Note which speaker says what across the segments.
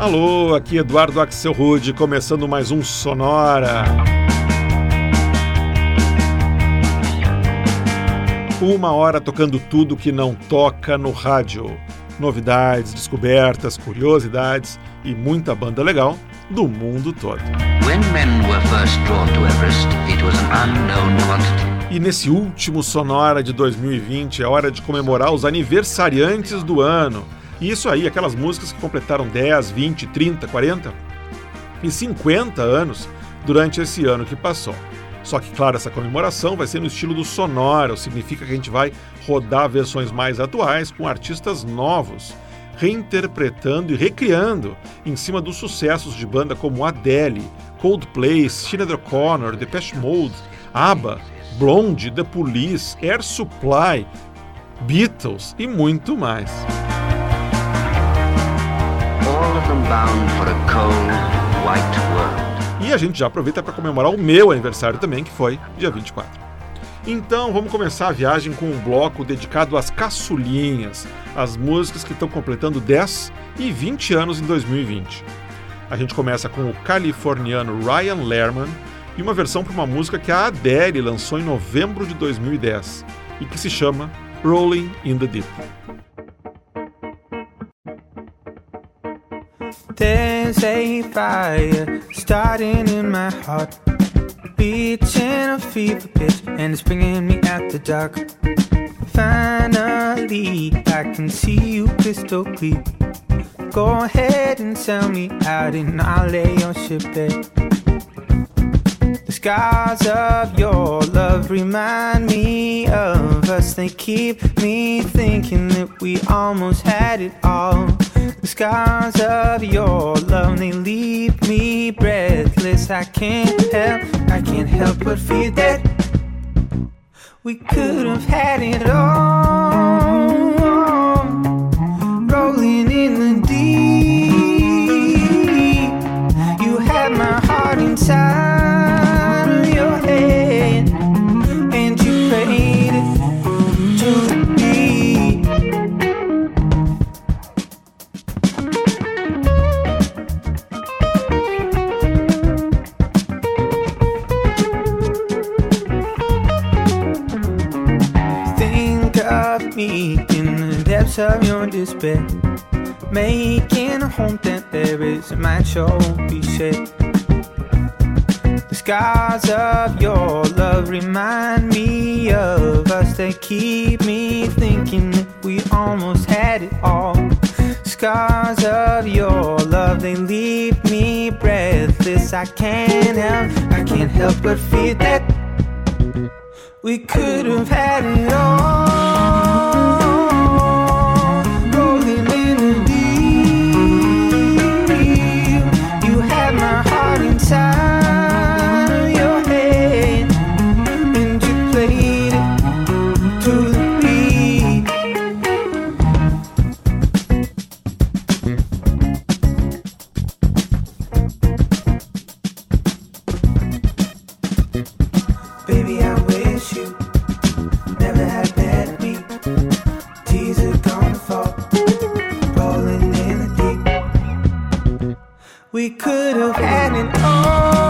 Speaker 1: Alô, aqui Eduardo Axel Rude, começando mais um Sonora. Uma hora tocando tudo que não toca no rádio. Novidades, descobertas, curiosidades e muita banda legal do mundo todo. E nesse último Sonora de 2020 é hora de comemorar os aniversariantes do ano. E isso aí, aquelas músicas que completaram 10, 20, 30, 40 e 50 anos durante esse ano que passou. Só que, claro, essa comemoração vai ser no estilo do Sonora, significa que a gente vai rodar versões mais atuais com artistas novos, reinterpretando e recriando em cima dos sucessos de banda como Adele, Coldplay, Sinead O'Connor, Depeche Mode, ABBA, Blonde, The Police, Air Supply, Beatles e muito mais. E a gente já aproveita para comemorar o meu aniversário também, que foi dia 24. Então vamos começar a viagem com um bloco dedicado às caçulinhas, as músicas que estão completando 10 e 20 anos em 2020. A gente começa com o californiano Ryan Lerman e uma versão para uma música que a Adele lançou em novembro de 2010 e que se chama Rolling in the Deep. There's a fire starting in my heart, reaching a fever pitch, and it's bringing me out the dark. Finally, I can see you crystal clear. Go ahead and sell me out, and I'll lay your ship bare. The scars of your love remind me of us. They keep me thinking that we almost had it all. The scars of your love, they leave me breathless. I can't help, I can't help but feel that we could have had it all. Rolling in the deep, you had my heart inside depths of your despair, making a home that there is a match won't be shared. The scars of your love remind me of us. They keep me thinking that we almost had it all. Scars of your love, they leave me breathless. I can't help, I can't help but feel that we could have had it all. We could have had it all.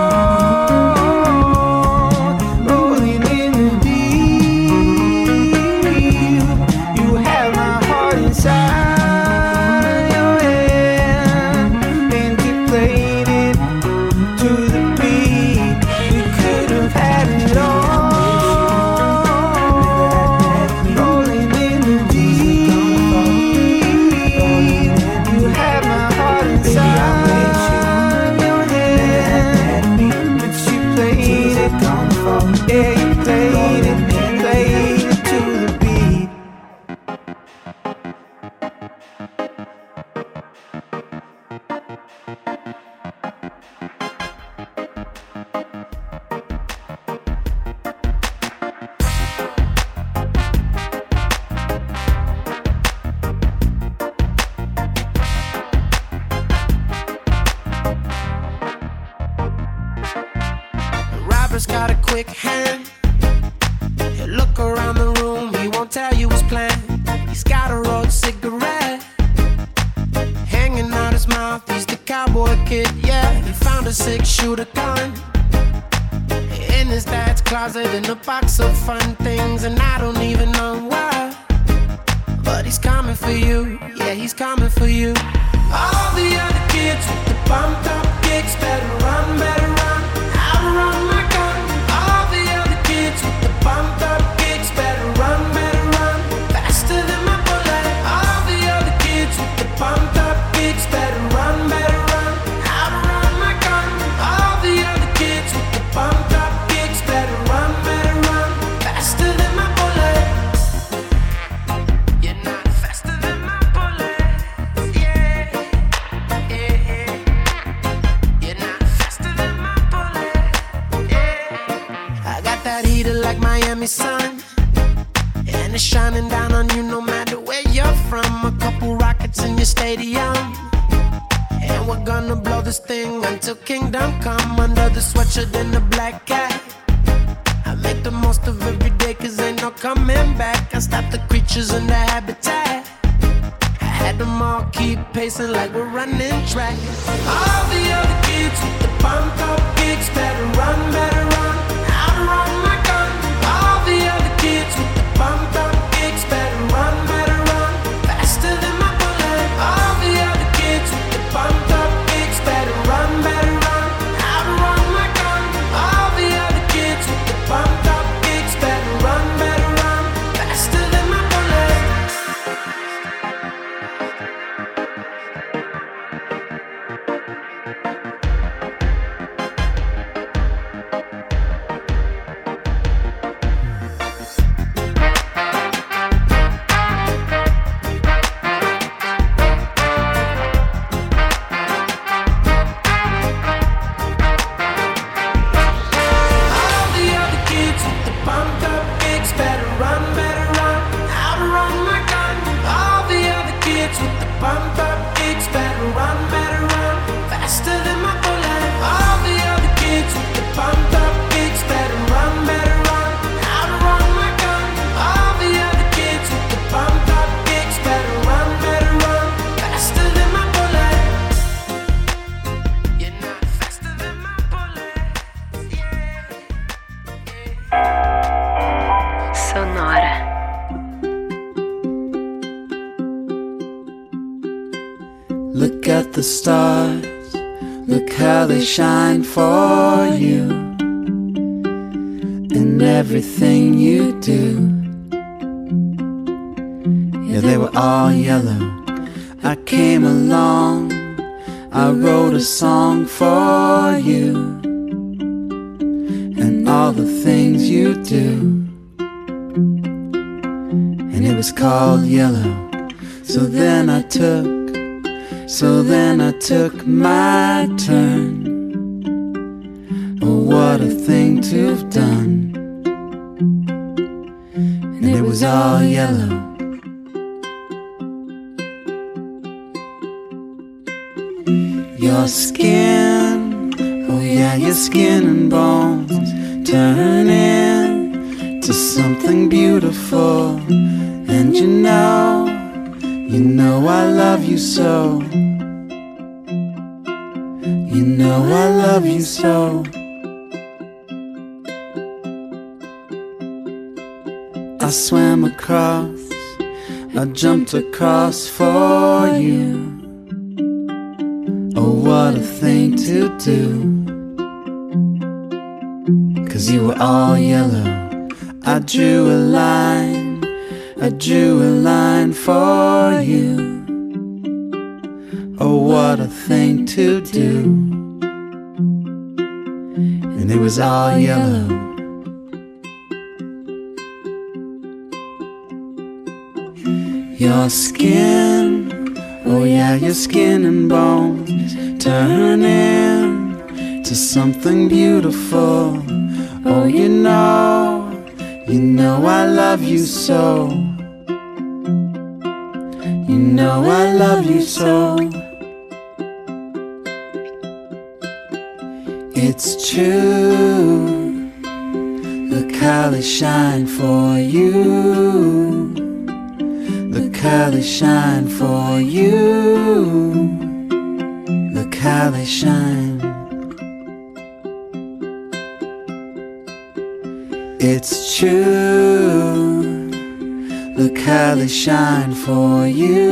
Speaker 2: Stars, look how they shine for you. And everything you do. Yeah, they were all yellow. I came along, I wrote a song for you. And all the things you do. And it was called Yellow. So then I took so then I took my turn. Oh, what a thing to have done. And it was all yellow. Your skin, oh yeah, your skin and bones turn into something beautiful. And you know, you know I love you so. You know I love you so. I swam across, I jumped across for you. Oh, what a thing to do. Cause you were all yellow. I drew a line, I drew a line for you. Oh, what a thing to do. And it was all yellow. Your skin, oh yeah, your skin and bones turn into something beautiful. Oh, you know, you know I love you so know I love you so. It's true. The colors shine for you. The colors shine for you. The colors shine.
Speaker 3: It's true Look how they shine for you.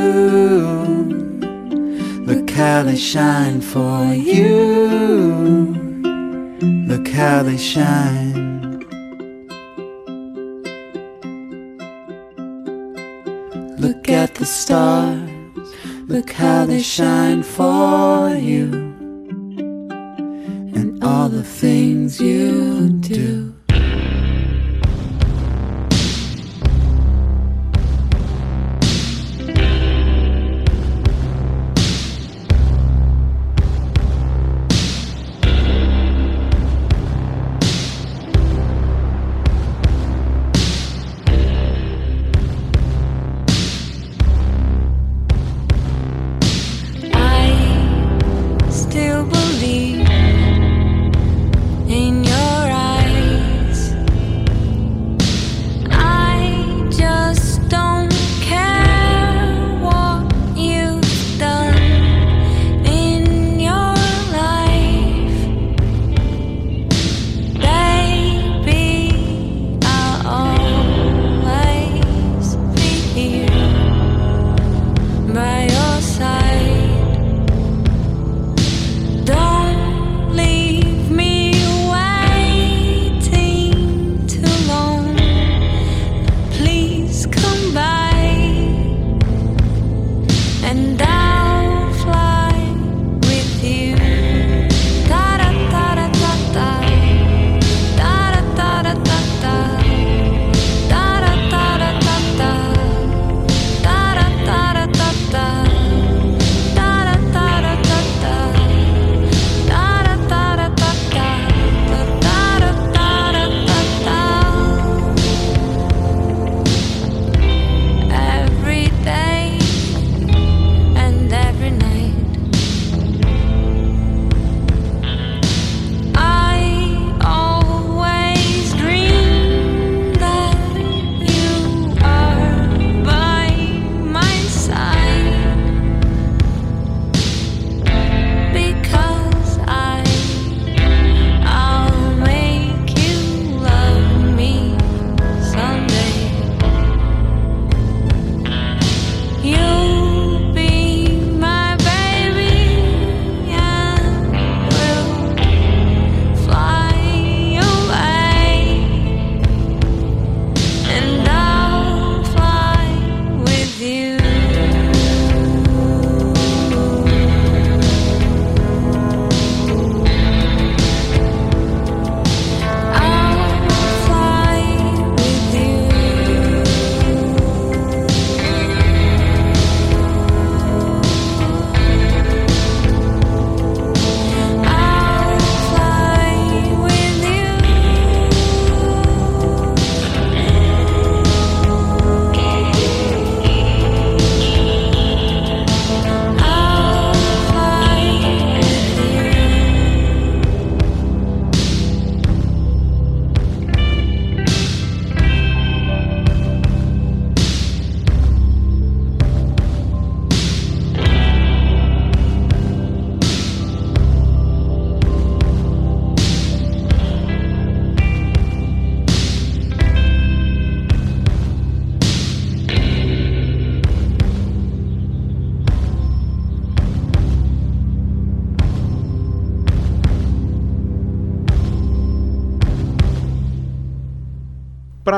Speaker 3: Look how they shine for you. Look how they shine. Look at the stars. Look how they shine for you. And all the things you do.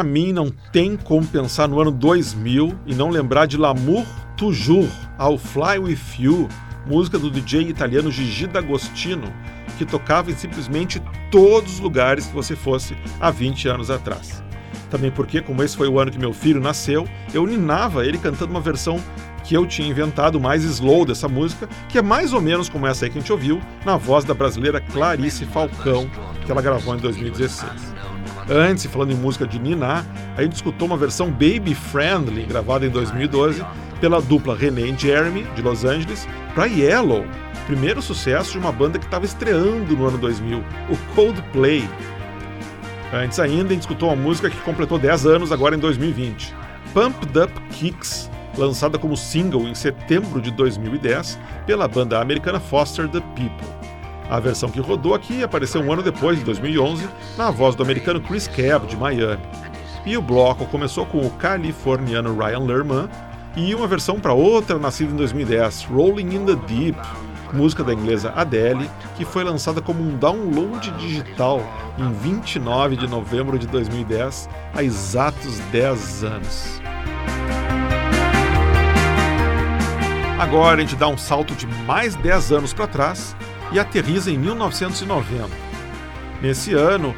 Speaker 4: Pra mim, não tem como pensar no ano 2000 e não lembrar de L'amour toujours, I'll Fly With You, música do DJ italiano Gigi D'Agostino, que tocava em simplesmente todos os lugares que você fosse há 20 anos atrás. Também porque, como esse foi o ano que meu filho nasceu, eu ninava ele cantando uma versão que eu tinha inventado mais slow dessa música, que é mais ou menos como essa aí que a gente ouviu, na voz da brasileira Clarice Falcão, que ela gravou em 2016. Antes, falando em música de Niná, a gente escutou uma versão baby friendly gravada em 2012 pela dupla René e Jeremy, de Los Angeles, para Yellow, primeiro sucesso de uma banda que estava estreando no ano 2000, o Coldplay. Antes ainda, a gente escutou uma música que completou 10 anos agora em 2020, Pumped Up Kicks, lançada como single em setembro de 2010 pela banda americana Foster the People. A versão que rodou aqui apareceu um ano depois, em 2011, na voz do americano Chris Cab, de Miami. E o bloco começou com o californiano Ryan Lerman e uma versão para outra nascida em 2010, Rolling in the Deep, música da inglesa Adele, que foi lançada como um download digital em 29 de novembro de 2010, há exatos 10 anos. Agora a gente dá um salto de mais 10 anos para trás e aterriza em 1990. Nesse ano,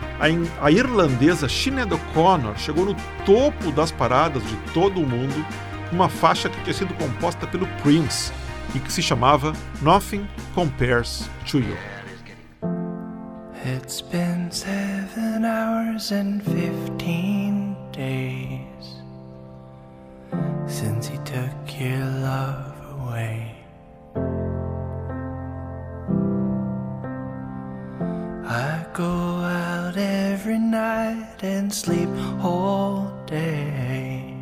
Speaker 4: a, irlandesa Sinead O'Connor chegou no topo das paradas de todo o mundo com uma faixa que tinha sido composta pelo Prince e que se chamava Nothing Compares to You.
Speaker 5: It's been seven hours and fifteen days since he took your love away. Go out every night and sleep all day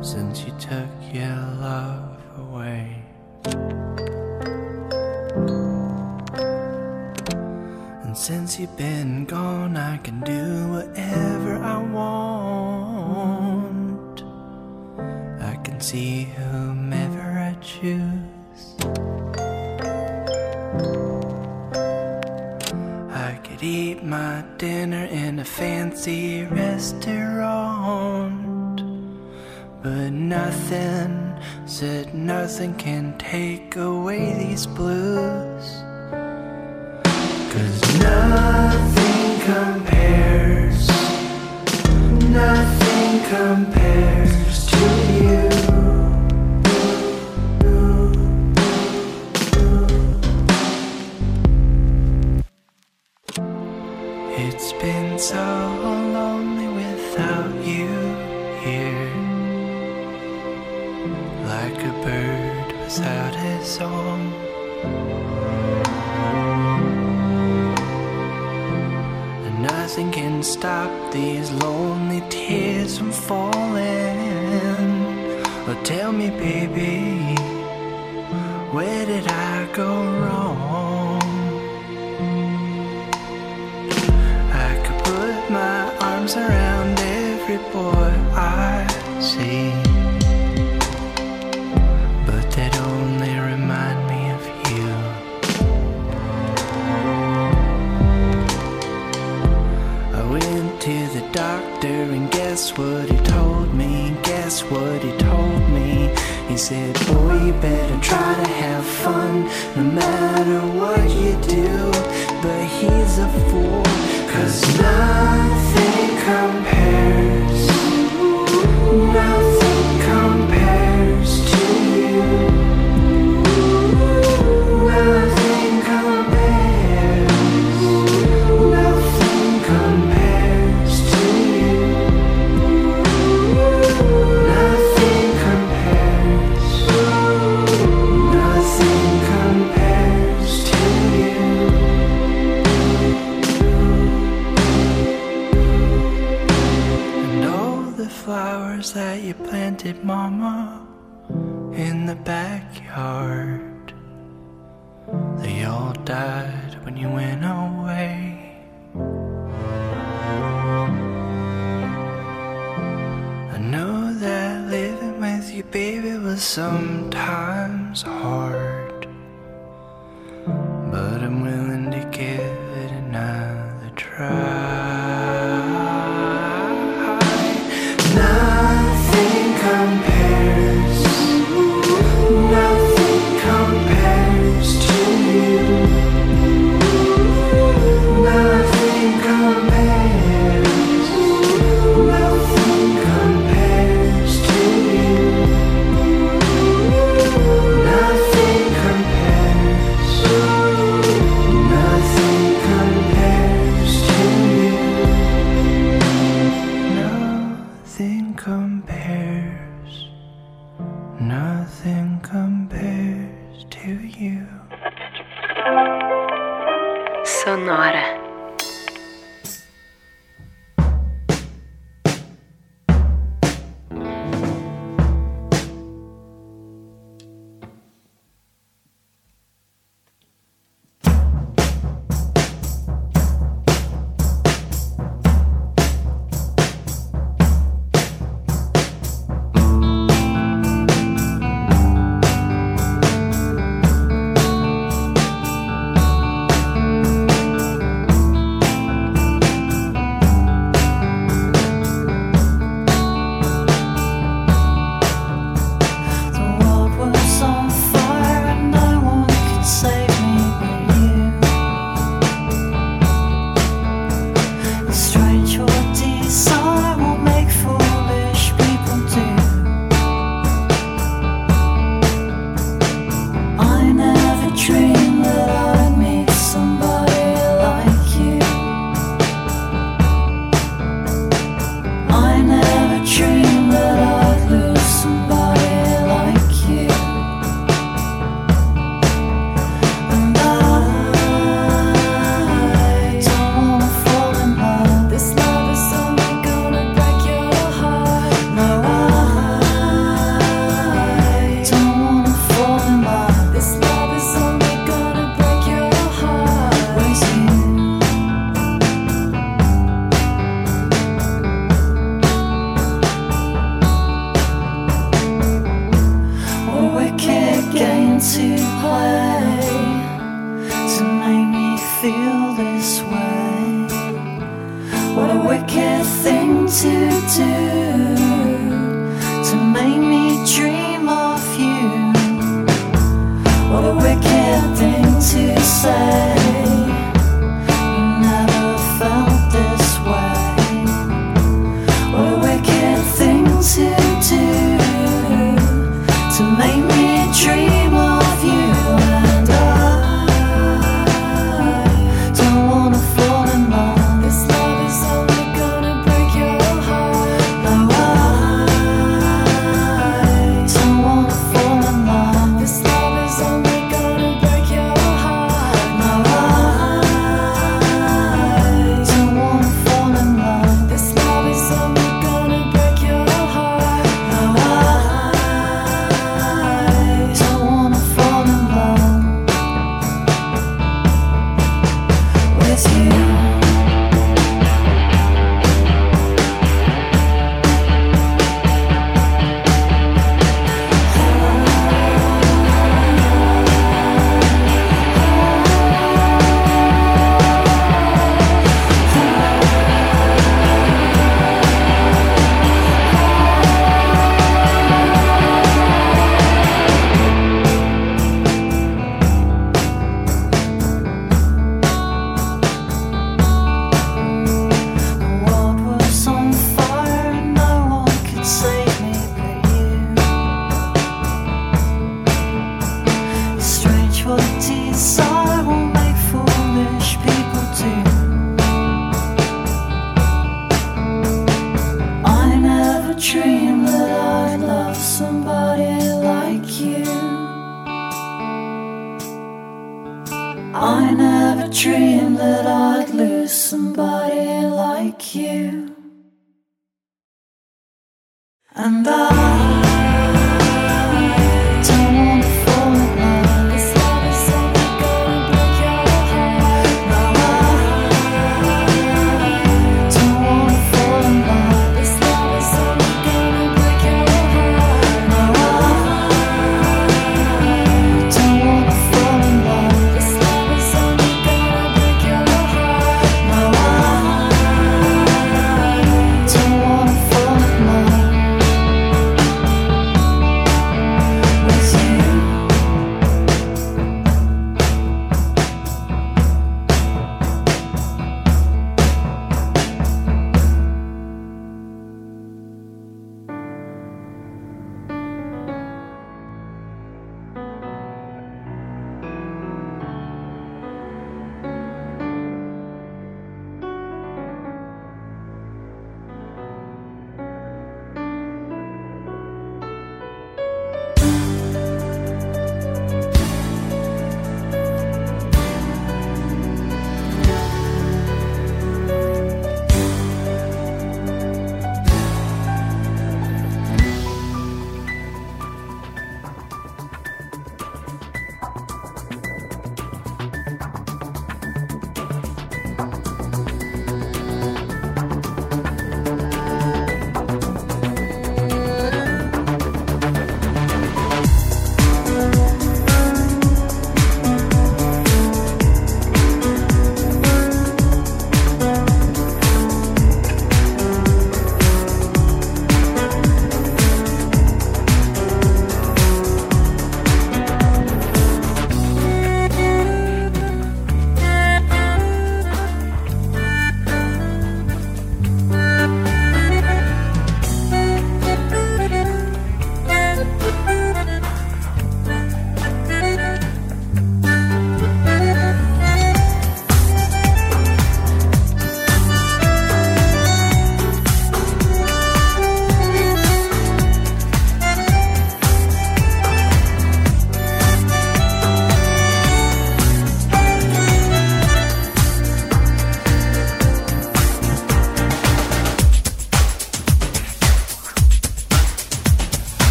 Speaker 5: since you took your love away. And since you've been gone, I can do whatever I want. I can see whomever I choose. Eat my dinner in a fancy restaurant. But nothing, said nothing can take away these blues. Cause nothing compares, nothing compares so lonely without you here. Like a bird without his song. And nothing can stop these lonely tears from falling. Oh, tell me, baby, where did I go wrong? Arms around every boy I see. But that only remind me of you. I went to the doctor and guess what he told me? Guess what he told me? He said, boy, you better try to have fun no matter what you do. But he's a fool, cause nothing compares. Nothing compares to you. Planted, Mama, in the backyard, they all died when you went away. I know that living with you, baby, was sometimes hard. But I'm willing to give it another try.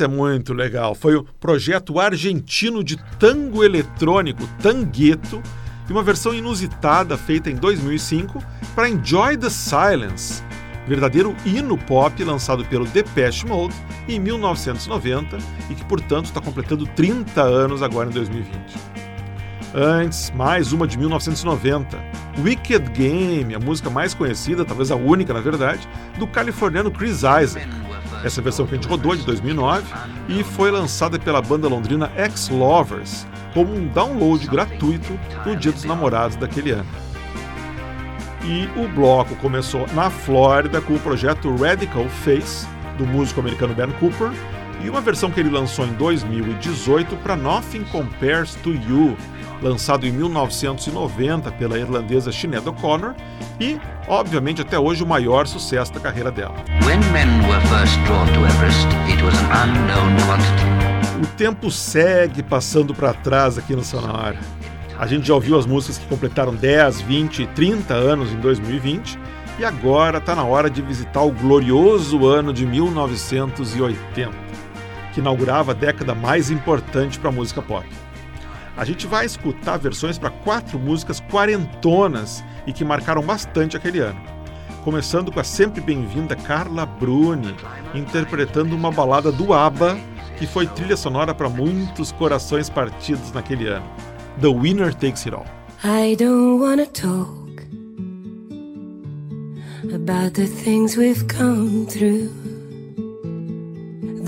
Speaker 4: Essa é muito legal. Foi o projeto argentino de tango eletrônico Tangueto e uma versão inusitada feita em 2005 para Enjoy the Silence, verdadeiro hino pop lançado pelo Depeche Mode em 1990 e que, portanto, está completando 30 anos agora em 2020. Antes, mais uma de 1990, Wicked Game, a música mais conhecida, talvez a única na verdade, do californiano Chris Isaac. Essa versão que a gente rodou é de 2009 e foi lançada pela banda londrina Ex-Lovers como um download gratuito no Dia dos Namorados daquele ano. E o bloco começou na Flórida com o projeto Radical Face, do músico americano Ben Cooper, e uma versão que ele lançou em 2018 para Nothing Compares to You, lançado em 1990 pela irlandesa Sinead O'Connor e, obviamente, até hoje o maior sucesso da carreira dela.
Speaker 6: Everest.
Speaker 4: O tempo segue passando para trás aqui no Sonora. A gente já ouviu as músicas que completaram 10, 20, 30 anos em 2020 e agora está na hora de visitar o glorioso ano de 1980, que inaugurava a década mais importante para a música pop. A gente vai escutar versões para quatro músicas quarentonas e que marcaram bastante aquele ano. Começando com a sempre bem-vinda Carla Bruni, interpretando uma balada do ABBA que foi trilha sonora para muitos corações partidos naquele ano. The Winner Takes It All.
Speaker 7: I don't wanna talk about the things we've come through,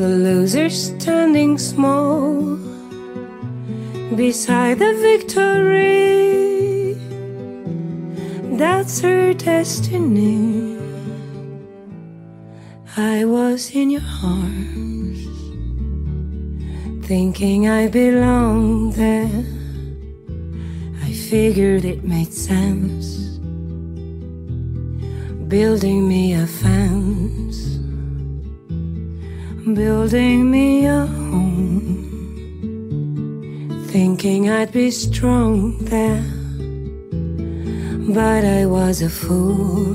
Speaker 7: the loser standing small beside the victory. That's her destiny. I was in your arms, thinking I belonged there I figured it made sense. Building me a fence, building me a home. Thinking I'd be strong there, but I was a fool.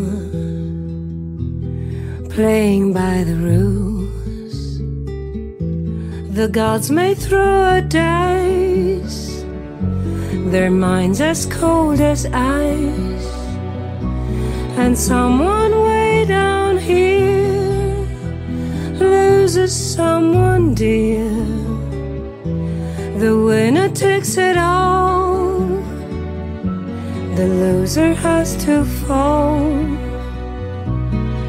Speaker 7: Playing by the rules, the gods may throw a dice their minds as cold as ice. And someone way down here loses someone dear. The winner takes it all, the loser has to fall.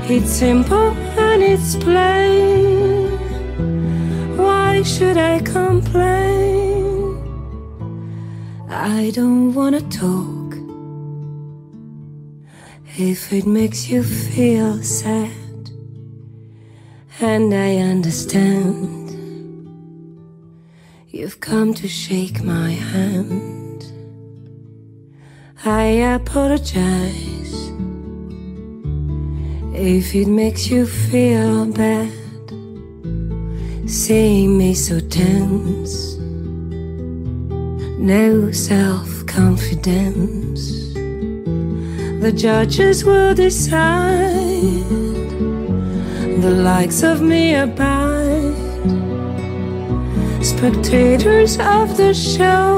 Speaker 7: It's simple and it's plain. Why should I complain? I don't wanna talk if it makes you feel sad, and I understand. You've come to shake my hand. I apologize if it makes you feel bad, seeing me so tense no self confidence. The judges will decide, the likes of me abide. Spectators of the show,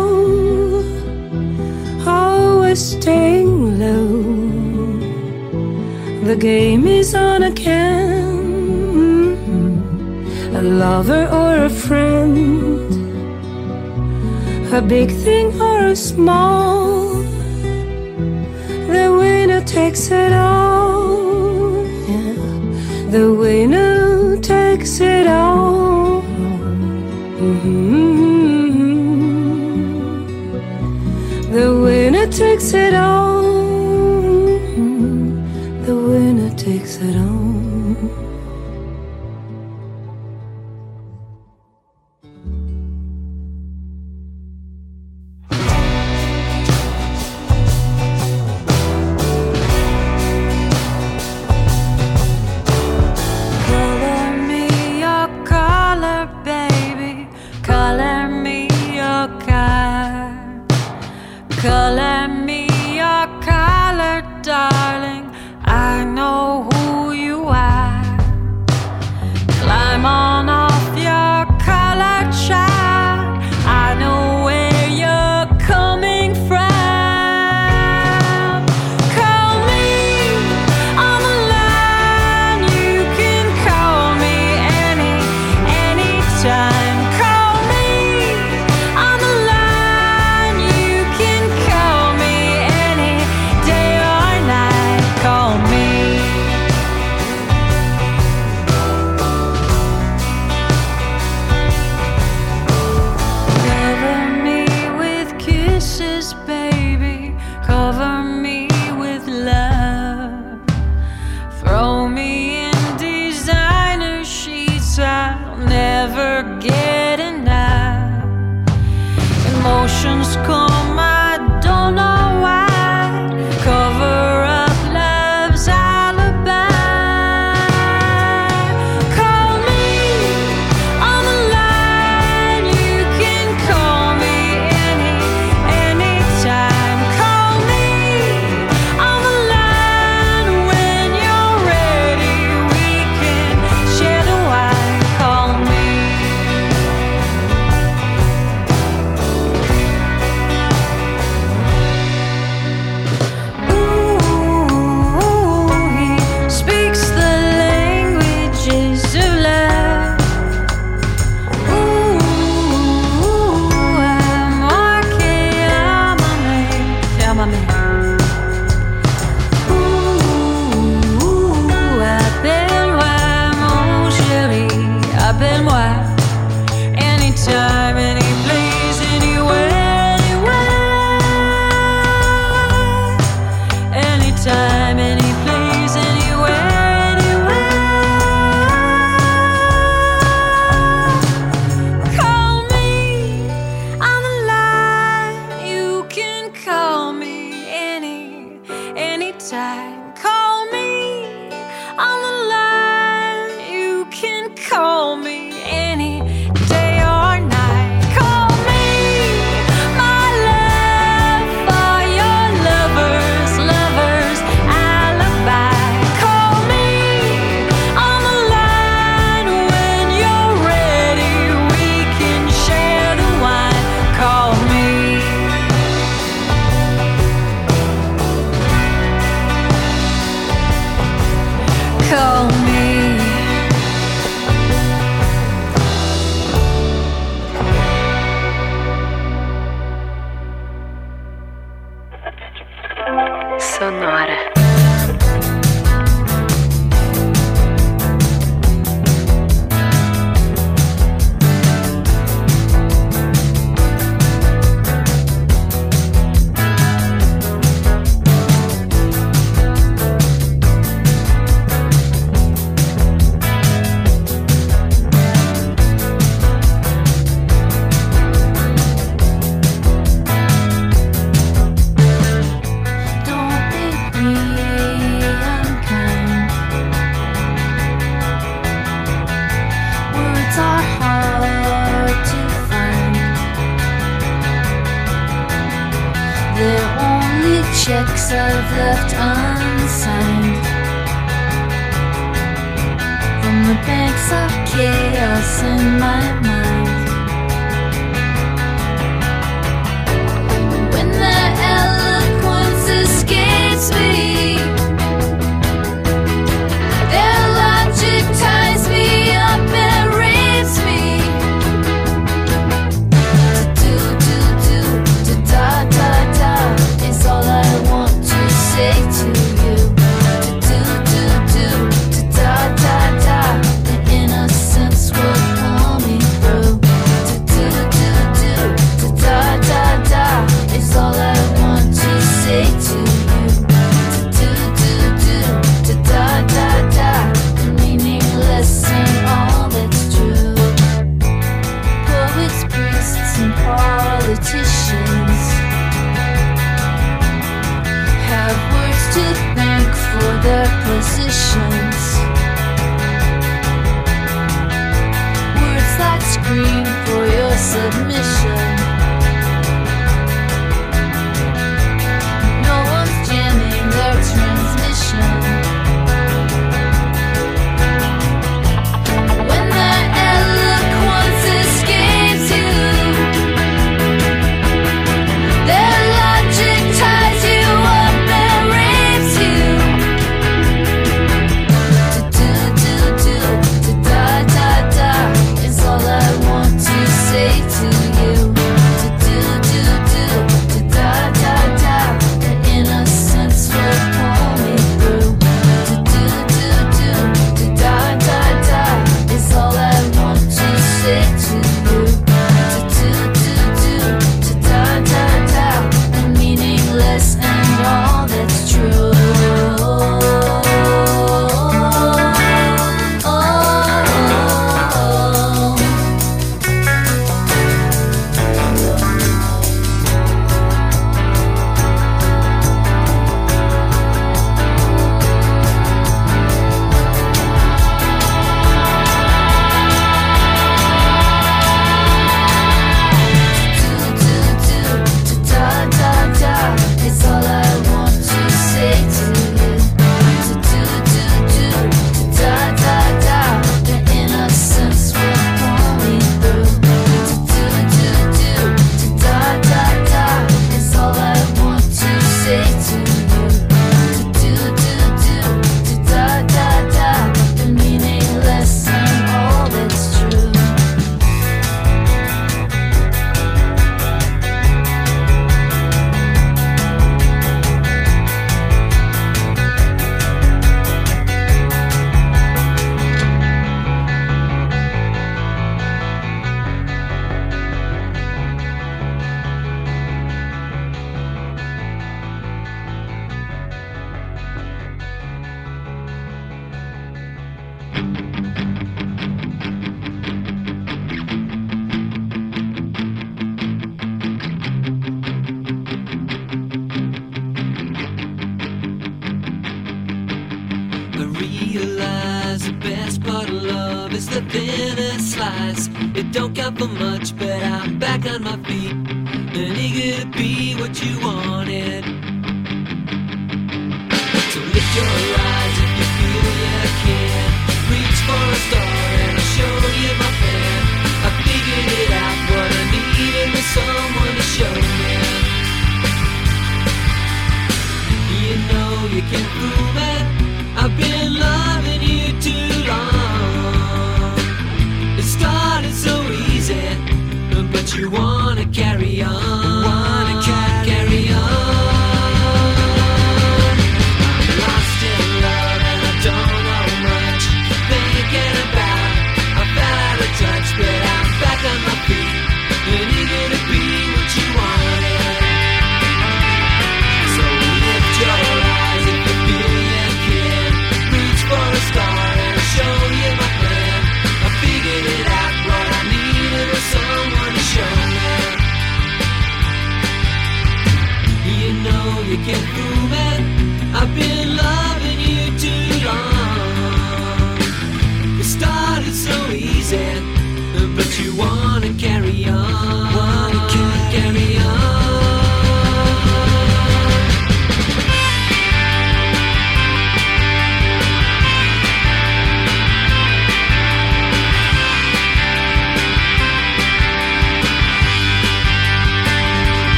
Speaker 7: always staying low. The game is on again. A lover or a friend a big thing or a small. The winner takes it all. Yeah. The winner takes it all. Mm-hmm. The winner takes it all. The winner takes it all.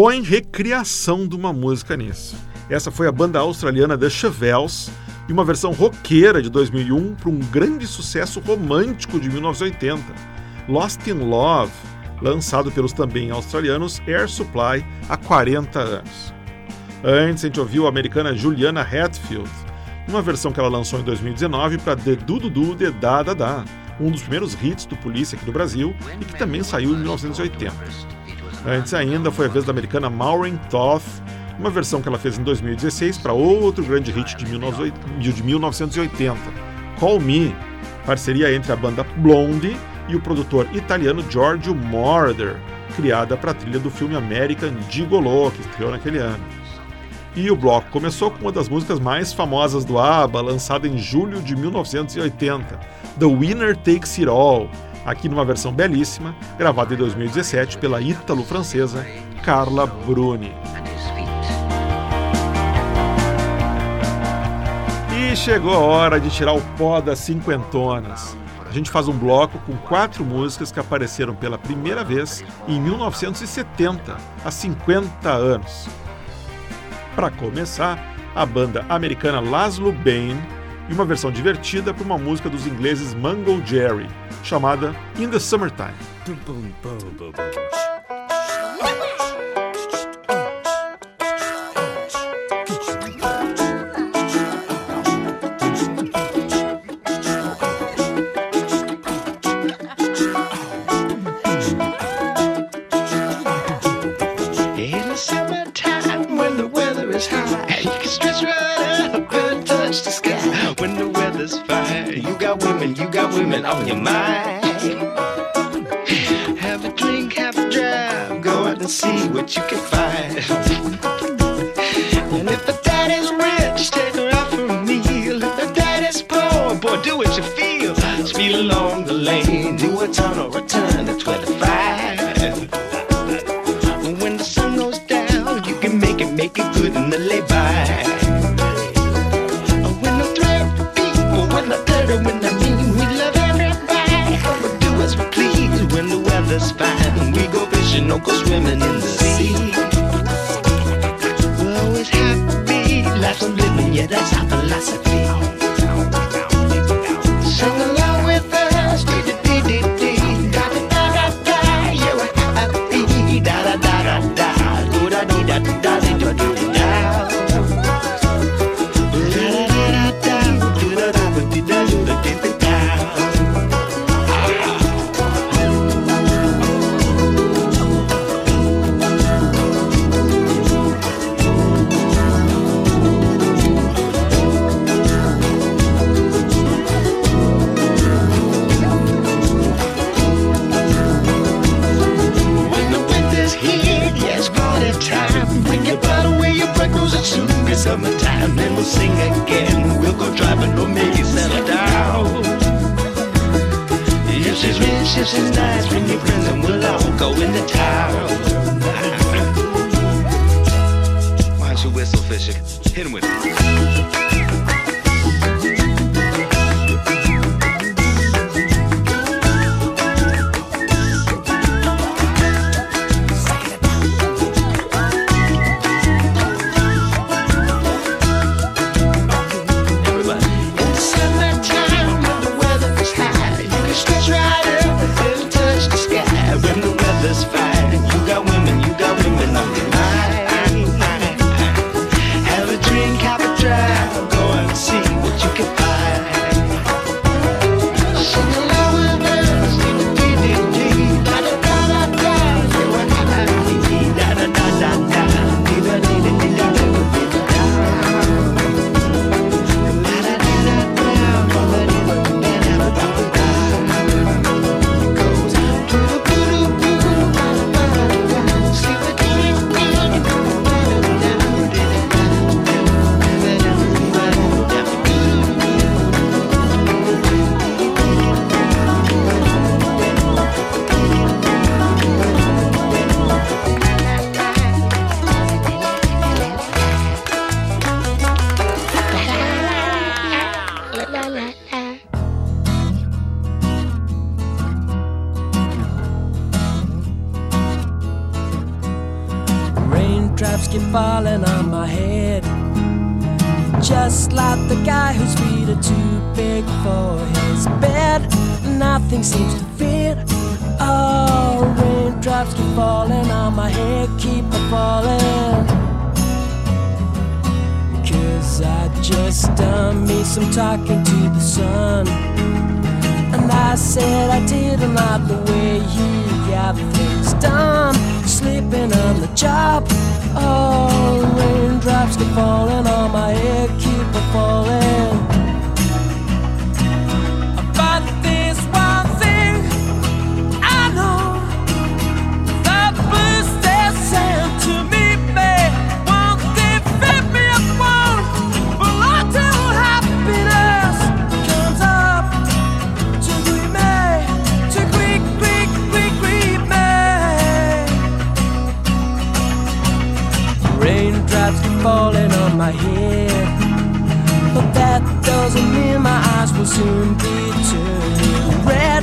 Speaker 4: Põe recriação de uma música nisso. Essa foi a banda australiana The Chevelles e uma versão roqueira de 2001 para um grande sucesso romântico de 1980, Lost in Love, lançado pelos também australianos Air Supply há 40 anos. Antes a gente ouviu a americana Juliana Hatfield, uma versão que ela lançou em 2019 para The Du Du Du The Da Da Da, um dos primeiros hits do Polícia aqui do Brasil e que também saiu em 1980. Antes ainda foi a vez da americana Maureen Toth, uma versão que ela fez em 2016 para outro grande hit de 1980, Call Me, parceria entre a banda Blondie e o produtor italiano Giorgio Moroder, criada para a trilha do filme American Gigolo, que estreou naquele ano. E o bloco começou com uma das músicas mais famosas do ABBA, lançada em julho de 1980, The Winner Takes It All, aqui numa versão belíssima, gravada em 2017 pela ítalo-francesa Carla Bruni. E chegou a hora de tirar o pó das cinquentonas. A gente faz um bloco com quatro músicas que apareceram pela primeira vez em 1970, há 50 anos. Para começar, a banda americana Laszlo Bain e uma versão divertida para uma música dos ingleses Mango Jerry, chamada In the Summertime.
Speaker 8: got women, you got women on your mind. Have a drink, have a drive, go out and see what you can find. from the
Speaker 7: job. Oh, raindrops keep falling on my soon be turning red.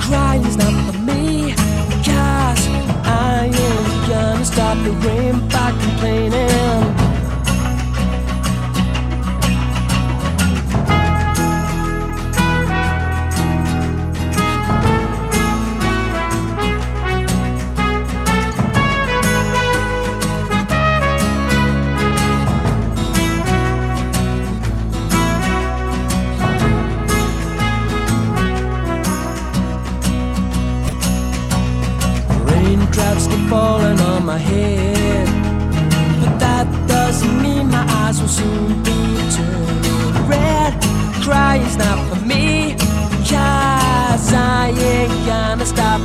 Speaker 7: Crying's not for me, cause I ain't gonna stop the rain.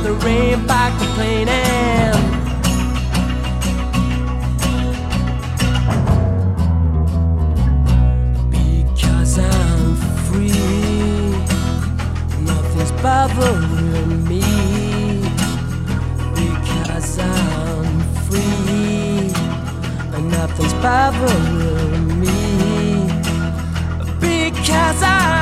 Speaker 7: The rain by complaining. Because I'm free, nothing's bothering me. Because I'm free, and nothing's bothering me. Because I'm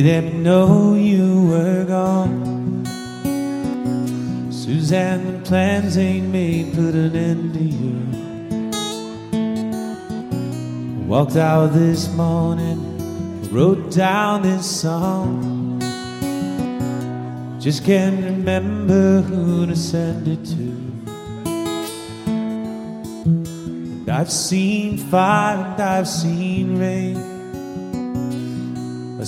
Speaker 2: they me know you were gone. Suzanne, the plans ain't made, put an end to you. Walked out this morning, wrote down this song. Just can't remember who to send it to. And I've seen fire and I've seen rain.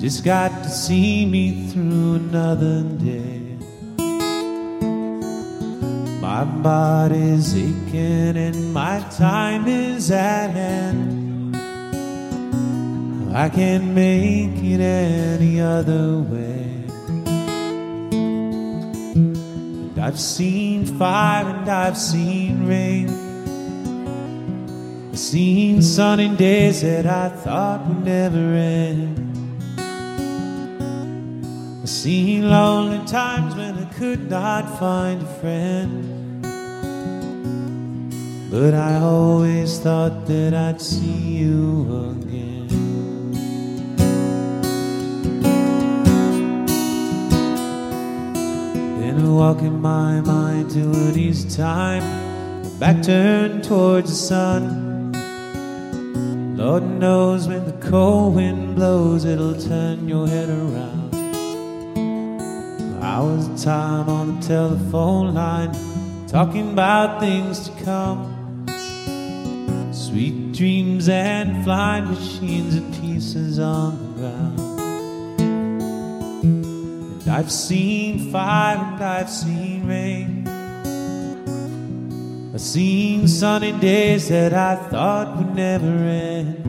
Speaker 2: Just got to see me through another day. My body's aching and my time is at hand. I can't make it any other way. And I've seen fire and I've seen rain. I've seen sunny days that I thought would never end. Seen lonely times when I could not find a friend. But I always thought that I'd see you again. Then I walk in my mind to an easy time, back turned towards the sun. Lord knows when the cold wind blows, it'll turn your head around. Hours of time on the telephone line, talking about things to come. Sweet dreams and flying machines and pieces on the ground. And I've seen fire and I've seen rain. I've seen sunny days that I thought would never end.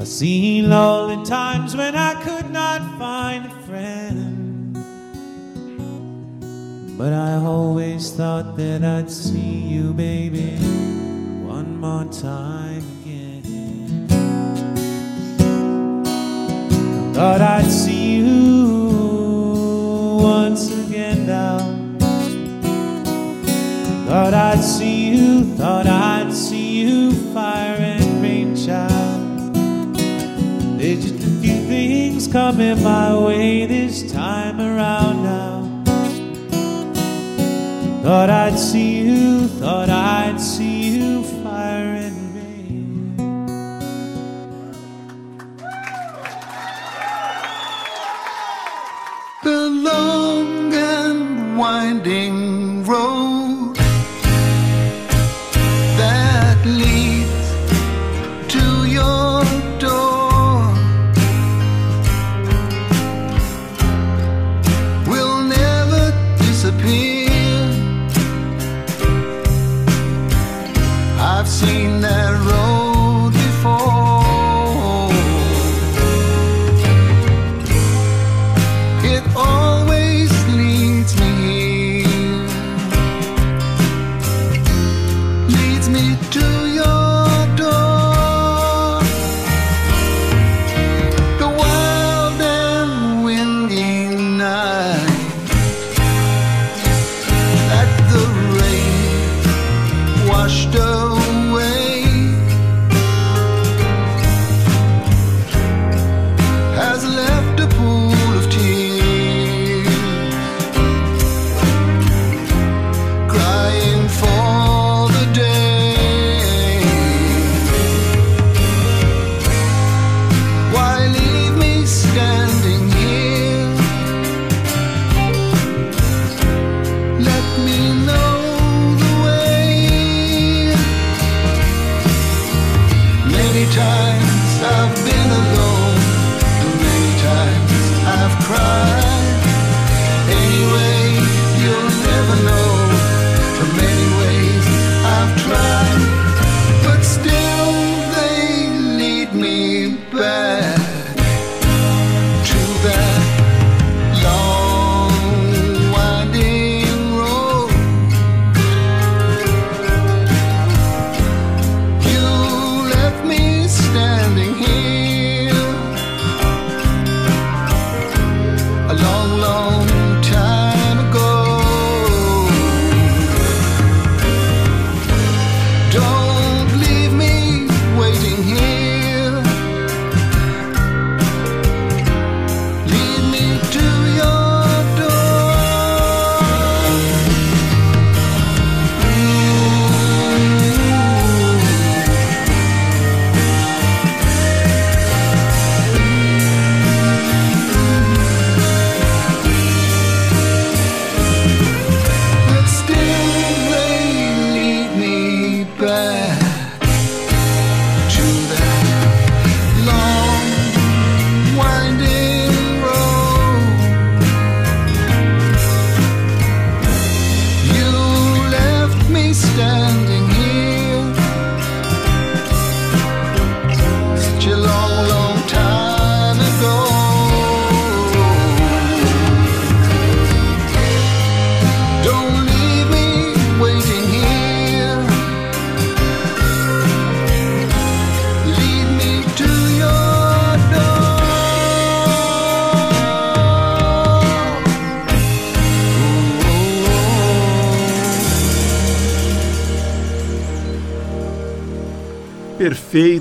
Speaker 2: I've seen lonely times when I could not find a friend. But I always thought that I'd see you, baby, one more time again. Thought I'd see you once again now. Thought I'd see you, thought I'd see you, fire and rain child. Did just few things coming my way this time around now. Thought I'd see you, thought I'd see you, fire and rain.
Speaker 9: the long and winding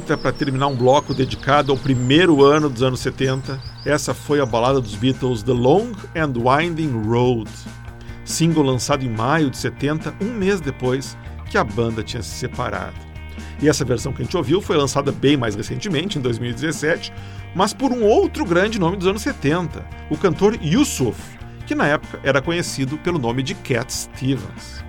Speaker 4: perfeita para terminar um bloco dedicado ao primeiro ano dos anos 70. Essa foi a balada dos Beatles The Long and Winding Road, single lançado em maio de 70, um mês depois que a banda tinha se separado. E essa versão que a gente ouviu foi lançada bem mais recentemente, em 2017, mas por um outro grande nome dos anos 70, o cantor Yusuf, que na época era conhecido pelo nome de Cat Stevens.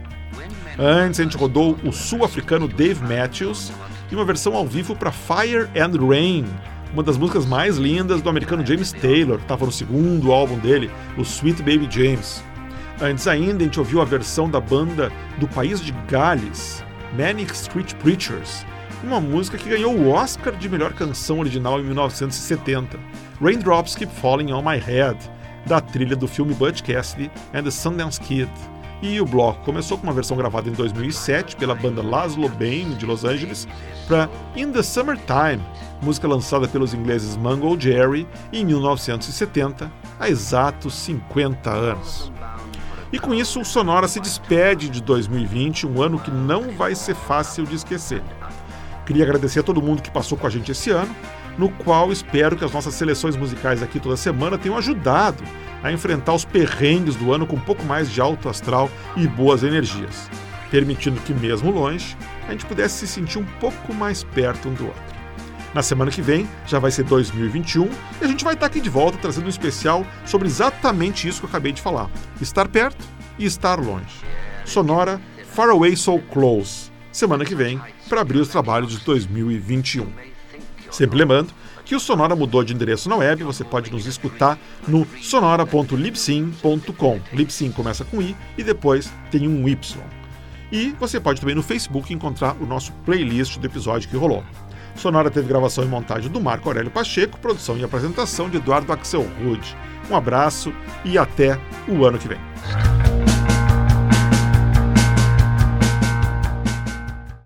Speaker 4: Antes a gente rodou o sul-africano Dave Matthews uma versão ao vivo para Fire and Rain, uma das músicas mais lindas do americano James Taylor, que estava no segundo álbum dele, o Sweet Baby James. Antes ainda, a gente ouviu a versão da banda do país de Gales, Manic Street Preachers, uma música que ganhou o Oscar de melhor canção original em 1970, Raindrops Keep Falling on My Head, da trilha do filme Butch Cassidy and the Sundance Kid. E o bloco começou com uma versão gravada em 2007 pela banda Laszlo Bain de Los Angeles para In the Summertime, música lançada pelos ingleses Mungo Jerry em 1970, há exatos 50 anos. E com isso, o Sonora se despede de 2020, um ano que não vai ser fácil de esquecer. Queria agradecer a todo mundo que passou com a gente esse ano, no qual espero que as nossas seleções musicais aqui toda semana tenham ajudado a enfrentar os perrengues do ano com um pouco mais de alto astral e boas energias, permitindo que, mesmo longe, a gente pudesse se sentir um pouco mais perto um do outro. Na semana que vem já vai ser 2021 e a gente vai estar aqui de volta trazendo um especial sobre exatamente isso que eu acabei de falar: estar perto e estar longe. Sonora Far Away So Close, semana que vem, para abrir os trabalhos de 2021. Sempre lembrando que o Sonora mudou de endereço na web, você pode nos escutar no sonora.libsyn.com. Libsyn começa com i e depois tem um y. E você pode também no Facebook encontrar o nosso playlist do episódio que rolou. Sonora teve gravação e montagem do Marco Aurélio Pacheco, produção e apresentação de Eduardo Axel Rude. Um abraço e até o ano que vem.